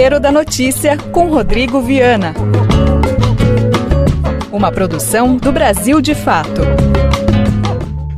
Tempero da Notícia com Rodrigo Viana. Uma produção do Brasil de Fato.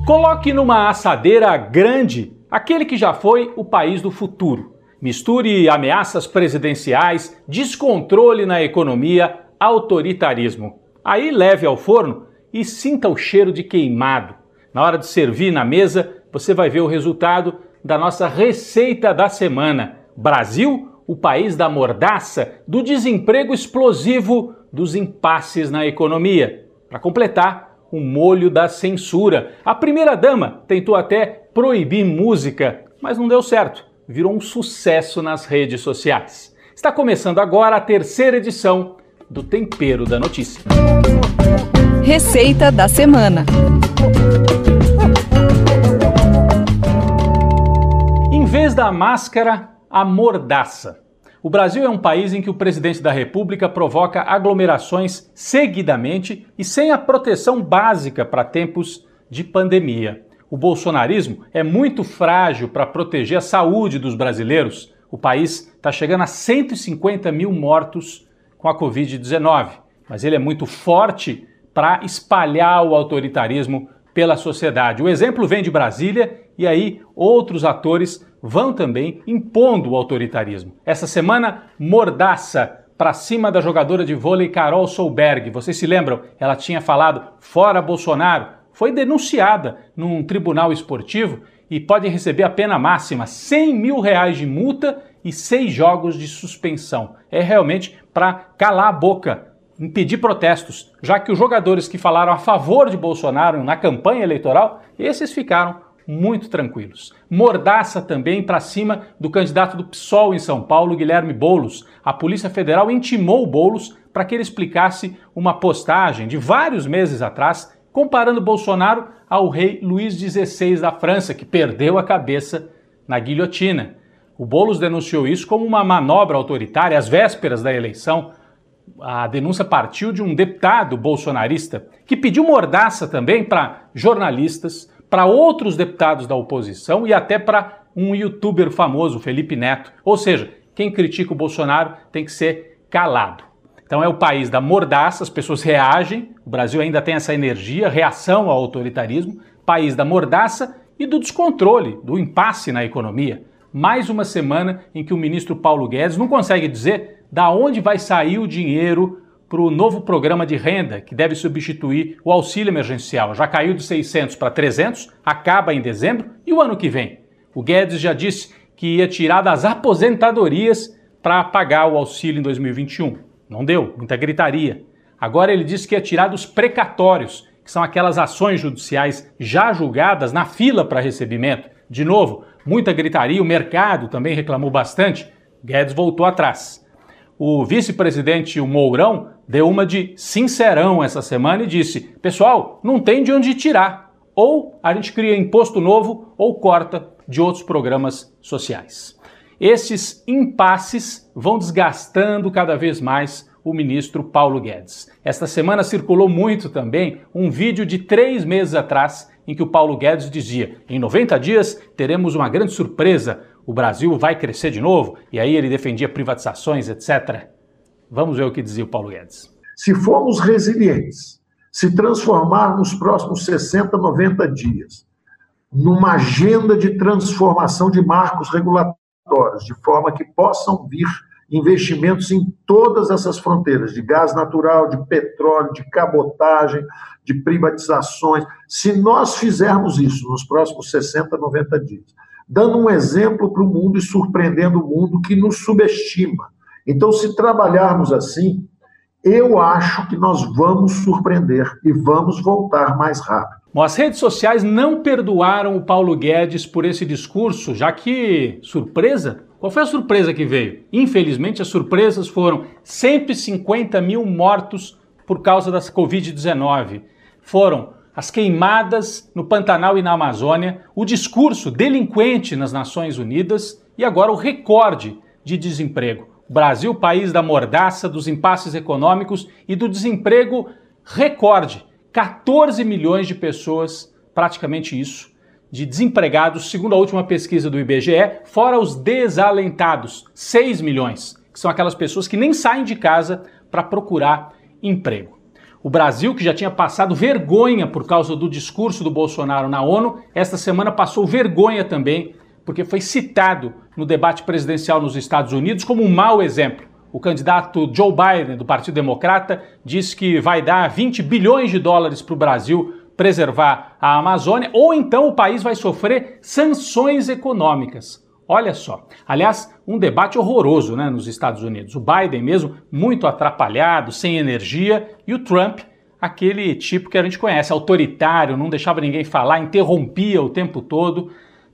Coloque numa assadeira grande aquele que já foi o país do futuro. Misture ameaças presidenciais, descontrole na economia, autoritarismo. Aí leve ao forno e sinta o cheiro de queimado. Na hora de servir na mesa, você vai ver o resultado da nossa receita da semana. Brasil, o país da mordaça, do desemprego explosivo, dos impasses na economia. Para completar, o molho da censura. A primeira-dama tentou até proibir música, mas não deu certo. Virou um sucesso nas redes sociais. Está começando agora a terceira edição do Tempero da Notícia. Receita da semana. Em vez da máscara, a mordaça. O Brasil é um país em que o presidente da República provoca aglomerações seguidamente e sem a proteção básica para tempos de pandemia. O bolsonarismo é muito frágil para proteger a saúde dos brasileiros. O país está chegando a 150 mil mortos com a Covid-19, mas ele é muito forte para espalhar o autoritarismo pela sociedade. O exemplo vem de Brasília e aí outros atores vão também impondo o autoritarismo. Essa semana, mordaça para cima da jogadora de vôlei Carol Solberg. Vocês se lembram? Ela tinha falado fora Bolsonaro. Foi denunciada num tribunal esportivo e pode receber a pena máxima, 100 mil reais de multa e seis jogos de suspensão. É realmente para calar a boca, impedir protestos, já que os jogadores que falaram a favor de Bolsonaro na campanha eleitoral, esses ficaram muito tranquilos. Mordaça também para cima do candidato do PSOL em São Paulo, Guilherme Bolos. A Polícia Federal intimou Bolos para que ele explicasse uma postagem de vários meses atrás comparando Bolsonaro ao rei Luís XVI da França, que perdeu a cabeça na guilhotina. O Bolos denunciou isso como uma manobra autoritária às vésperas da eleição. A denúncia partiu de um deputado bolsonarista que pediu mordaça também para jornalistas, para outros deputados da oposição e até para um youtuber famoso, Felipe Neto. Ou seja, quem critica o Bolsonaro tem que ser calado. Então é o país da mordaça, as pessoas reagem, o Brasil ainda tem essa energia, reação ao autoritarismo, país da mordaça e do descontrole, do impasse na economia. Mais uma semana em que o ministro Paulo Guedes não consegue dizer da onde vai sair o dinheiro para o novo programa de renda que deve substituir o auxílio emergencial. Já caiu de 600 para 300, acaba em dezembro e o ano que vem. O Guedes já disse que ia tirar das aposentadorias para pagar o auxílio em 2021. Não deu, muita gritaria. Agora ele disse que ia tirar dos precatórios, que são aquelas ações judiciais já julgadas na fila para recebimento. De novo, muita gritaria, o mercado também reclamou bastante. Guedes voltou atrás. O vice-presidente Mourão deu uma de sincerão essa semana e disse: pessoal, não tem de onde tirar. Ou a gente cria imposto novo ou corta de outros programas sociais. Esses impasses vão desgastando cada vez mais o ministro Paulo Guedes. Esta semana circulou muito também um vídeo de três meses atrás em que o Paulo Guedes dizia: em 90 dias teremos uma grande surpresa, o Brasil vai crescer de novo, e aí ele defendia privatizações, etc. Vamos ver o que dizia o Paulo Guedes. Se formos resilientes, se transformarmos nos próximos 60, 90 dias numa agenda de transformação de marcos regulatórios, de forma que possam vir investimentos em todas essas fronteiras, de gás natural, de petróleo, de cabotagem, de privatizações. Se nós fizermos isso nos próximos 60, 90 dias, dando um exemplo para o mundo e surpreendendo o mundo que nos subestima. Então, se trabalharmos assim, eu acho que nós vamos surpreender e vamos voltar mais rápido. Bom, as redes sociais não perdoaram o Paulo Guedes por esse discurso, já que, surpresa, qual foi a surpresa que veio? Infelizmente, as surpresas foram 150 mil mortos por causa da Covid-19. Foram as queimadas no Pantanal e na Amazônia, o discurso delinquente nas Nações Unidas e agora o recorde de desemprego. Brasil, país da mordaça, dos impasses econômicos e do desemprego recorde. 14 milhões de pessoas, praticamente isso, de desempregados, segundo a última pesquisa do IBGE, fora os desalentados, 6 milhões. que são aquelas pessoas que nem saem de casa para procurar emprego. O Brasil, que já tinha passado vergonha por causa do discurso do Bolsonaro na ONU, esta semana passou vergonha também, porque foi citado no debate presidencial nos Estados Unidos como um mau exemplo. O candidato Joe Biden, do Partido Democrata, disse que vai dar 20 bilhões de dólares para o Brasil preservar a Amazônia, ou então o país vai sofrer sanções econômicas. Olha só. Aliás, um debate horroroso né, nos Estados Unidos. O Biden mesmo muito atrapalhado, sem energia, e o Trump, aquele tipo que a gente conhece, autoritário, não deixava ninguém falar, interrompia o tempo todo.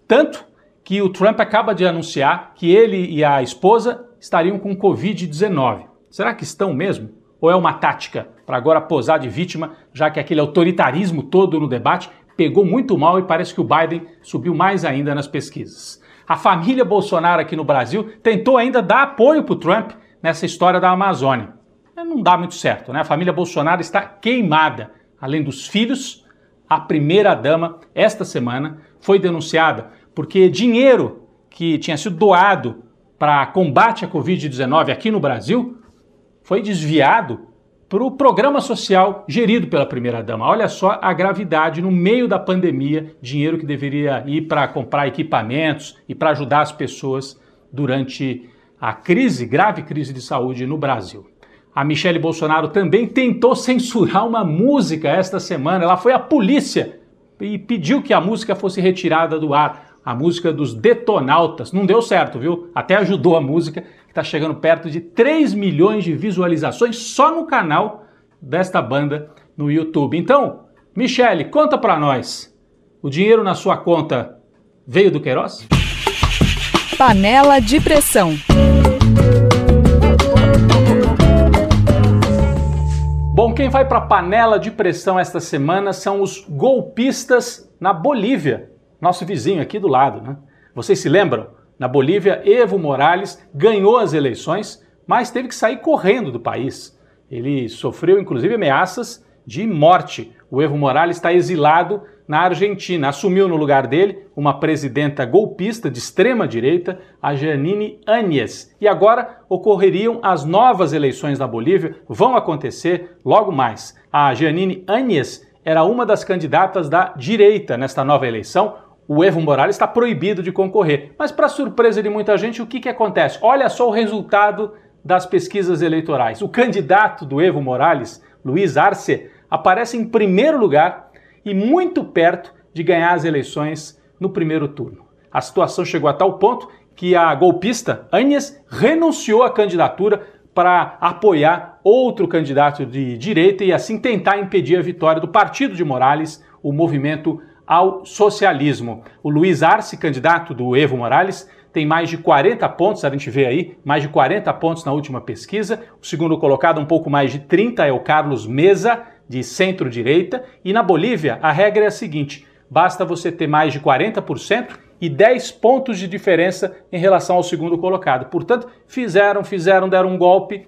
Tanto que o Trump acaba de anunciar que ele e a esposa estariam com Covid-19. Será que estão mesmo? Ou é uma tática para agora posar de vítima, já que aquele autoritarismo todo no debate pegou muito mal e parece que o Biden subiu mais ainda nas pesquisas? A família Bolsonaro aqui no Brasil tentou ainda dar apoio para o Trump nessa história da Amazônia. Não dá muito certo, né? A família Bolsonaro está queimada. Além dos filhos, a primeira-dama, esta semana, foi denunciada porque dinheiro que tinha sido doado para combate à Covid-19 aqui no Brasil foi desviado para o programa social gerido pela primeira-dama. Olha só a gravidade no meio da pandemia, dinheiro que deveria ir para comprar equipamentos e para ajudar as pessoas durante a crise, grave crise de saúde no Brasil. A Michele Bolsonaro também tentou censurar uma música esta semana. Ela foi à polícia e pediu que a música fosse retirada do ar. A música dos Detonautas. Não deu certo, viu? Até ajudou a música, está chegando perto de 3 milhões de visualizações só no canal desta banda no YouTube. Então, Michele, conta para nós. O dinheiro na sua conta veio do Queiroz? Panela de pressão. Bom, quem vai para a panela de pressão esta semana são os golpistas na Bolívia, nosso vizinho aqui do lado, né? Vocês se lembram? Na Bolívia, Evo Morales ganhou as eleições, mas teve que sair correndo do país. Ele sofreu inclusive ameaças de morte. O Evo Morales está exilado na Argentina. Assumiu no lugar dele uma presidenta golpista de extrema direita, a Janine Áñez. E agora ocorreriam as novas eleições na Bolívia, vão acontecer logo mais. A Janine Áñez era uma das candidatas da direita nesta nova eleição, o Evo Morales está proibido de concorrer. Mas, para surpresa de muita gente, o que, que acontece? Olha só o resultado das pesquisas eleitorais. O candidato do Evo Morales, Luiz Arce, aparece em primeiro lugar e muito perto de ganhar as eleições no primeiro turno. A situação chegou a tal ponto que a golpista Anies renunciou à candidatura para apoiar outro candidato de direita e assim tentar impedir a vitória do partido de Morales, o movimento ao socialismo. O Luiz Arce, candidato do Evo Morales, tem mais de 40 pontos, a gente vê aí, mais de 40 pontos na última pesquisa. O segundo colocado, um pouco mais de 30, é o Carlos Mesa, de centro-direita. E na Bolívia, a regra é a seguinte: basta você ter mais de 40% e 10 pontos de diferença em relação ao segundo colocado. Portanto, fizeram, fizeram, deram um golpe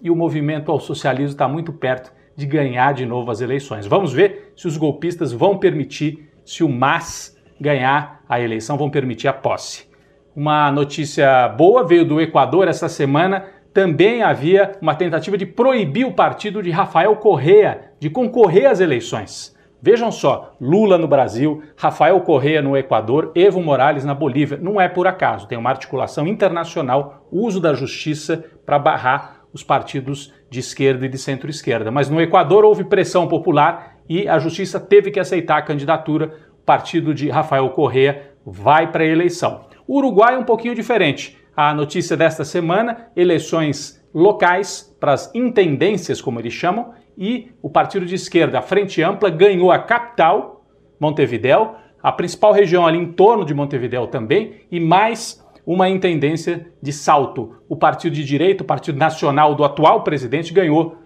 e o movimento ao socialismo está muito perto de ganhar de novo as eleições. Vamos ver se os golpistas vão permitir se o MAS ganhar a eleição, vão permitir a posse. Uma notícia boa veio do Equador essa semana. Também havia uma tentativa de proibir o partido de Rafael Correa de concorrer às eleições. Vejam só, Lula no Brasil, Rafael Correa no Equador, Evo Morales na Bolívia. Não é por acaso, tem uma articulação internacional, uso da justiça para barrar os partidos de esquerda e de centro-esquerda. Mas no Equador houve pressão popular e a justiça teve que aceitar a candidatura. O partido de Rafael Correa vai para a eleição. O Uruguai é um pouquinho diferente. A notícia desta semana: eleições locais para as intendências, como eles chamam, e o partido de esquerda, a Frente Ampla, ganhou a capital, Montevidéu, a principal região ali em torno de Montevidéu também, e mais uma intendência de Salto. O partido de direita, o partido nacional do atual presidente, ganhou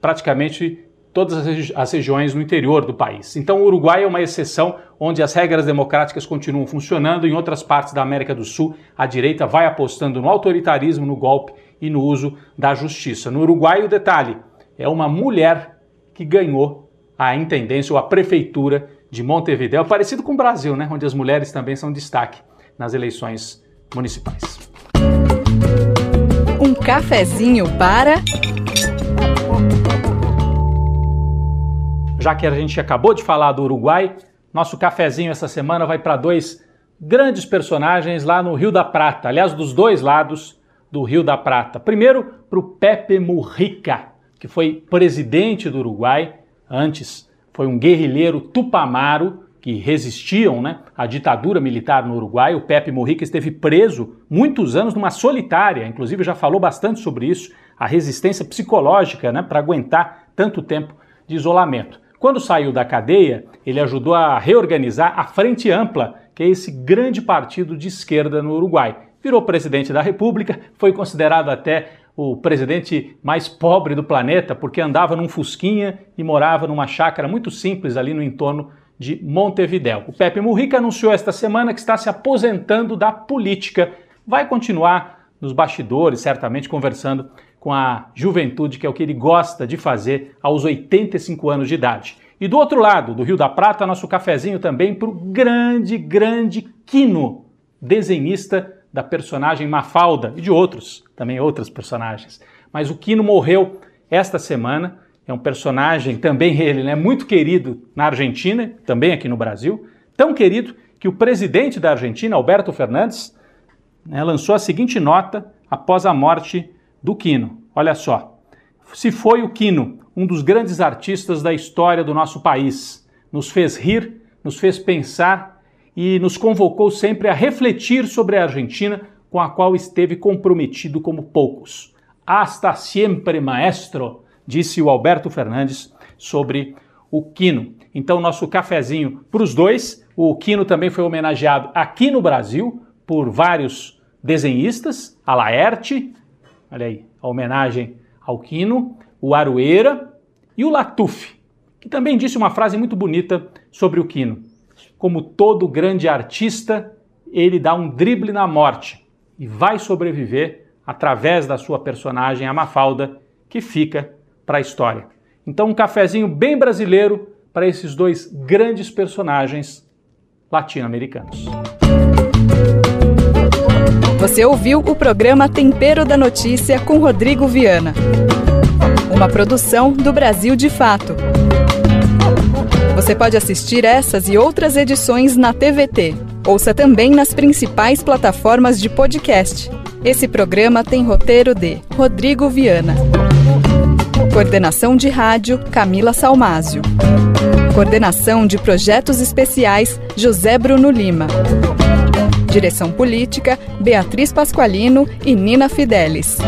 praticamente todas as regiões no interior do país. Então, o Uruguai é uma exceção onde as regras democráticas continuam funcionando. Em outras partes da América do Sul, a direita vai apostando no autoritarismo, no golpe e no uso da justiça. No Uruguai, o detalhe é uma mulher que ganhou a intendência ou a prefeitura de Montevideo, parecido com o Brasil, né, onde as mulheres também são destaque nas eleições municipais cafezinho para. Já que a gente acabou de falar do Uruguai, nosso cafezinho essa semana vai para dois grandes personagens lá no Rio da Prata, aliás, dos dois lados do Rio da Prata. Primeiro, para o Pepe Mujica, que foi presidente do Uruguai, antes foi um guerrilheiro tupamaro que resistiam né, à ditadura militar no Uruguai. O Pepe Mujica esteve preso muitos anos numa solitária, inclusive já falou bastante sobre isso, a resistência psicológica né, para aguentar tanto tempo de isolamento. Quando saiu da cadeia, ele ajudou a reorganizar a Frente Ampla, que é esse grande partido de esquerda no Uruguai. Virou presidente da República, foi considerado até o presidente mais pobre do planeta, porque andava num fusquinha e morava numa chácara muito simples ali no entorno de Montevidéu. O Pepe Mujica anunciou esta semana que está se aposentando da política. Vai continuar nos bastidores, certamente conversando com a juventude, que é o que ele gosta de fazer aos 85 anos de idade. E do outro lado, do Rio da Prata, nosso cafezinho também para o grande, grande Quino, desenhista da personagem Mafalda e de outros, também outras personagens. Mas o Quino morreu esta semana é um personagem também ele, né, muito querido na Argentina, também aqui no Brasil, tão querido que o presidente da Argentina, Alberto Fernandes, né, lançou a seguinte nota após a morte do Quino. Olha só. Se foi o Quino, um dos grandes artistas da história do nosso país, nos fez rir, nos fez pensar e nos convocou sempre a refletir sobre a Argentina, com a qual esteve comprometido como poucos. Hasta siempre, maestro disse o Alberto Fernandes sobre o Quino. Então, nosso cafezinho para os dois. O Quino também foi homenageado aqui no Brasil por vários desenhistas, a Laerte, olha aí, a homenagem ao Quino, o Aroeira e o Latuf, que também disse uma frase muito bonita sobre o Quino. Como todo grande artista, ele dá um drible na morte e vai sobreviver através da sua personagem, a Mafalda, que fica para a história. Então, um cafezinho bem brasileiro para esses dois grandes personagens latino-americanos. Você ouviu o programa Tempero da Notícia com Rodrigo Viana. Uma produção do Brasil de Fato. Você pode assistir essas e outras edições na TVT. Ouça também nas principais plataformas de podcast. Esse programa tem roteiro de Rodrigo Viana. Coordenação de rádio Camila Salmásio. Coordenação de projetos especiais José Bruno Lima. Direção política Beatriz Pasqualino e Nina Fidelis.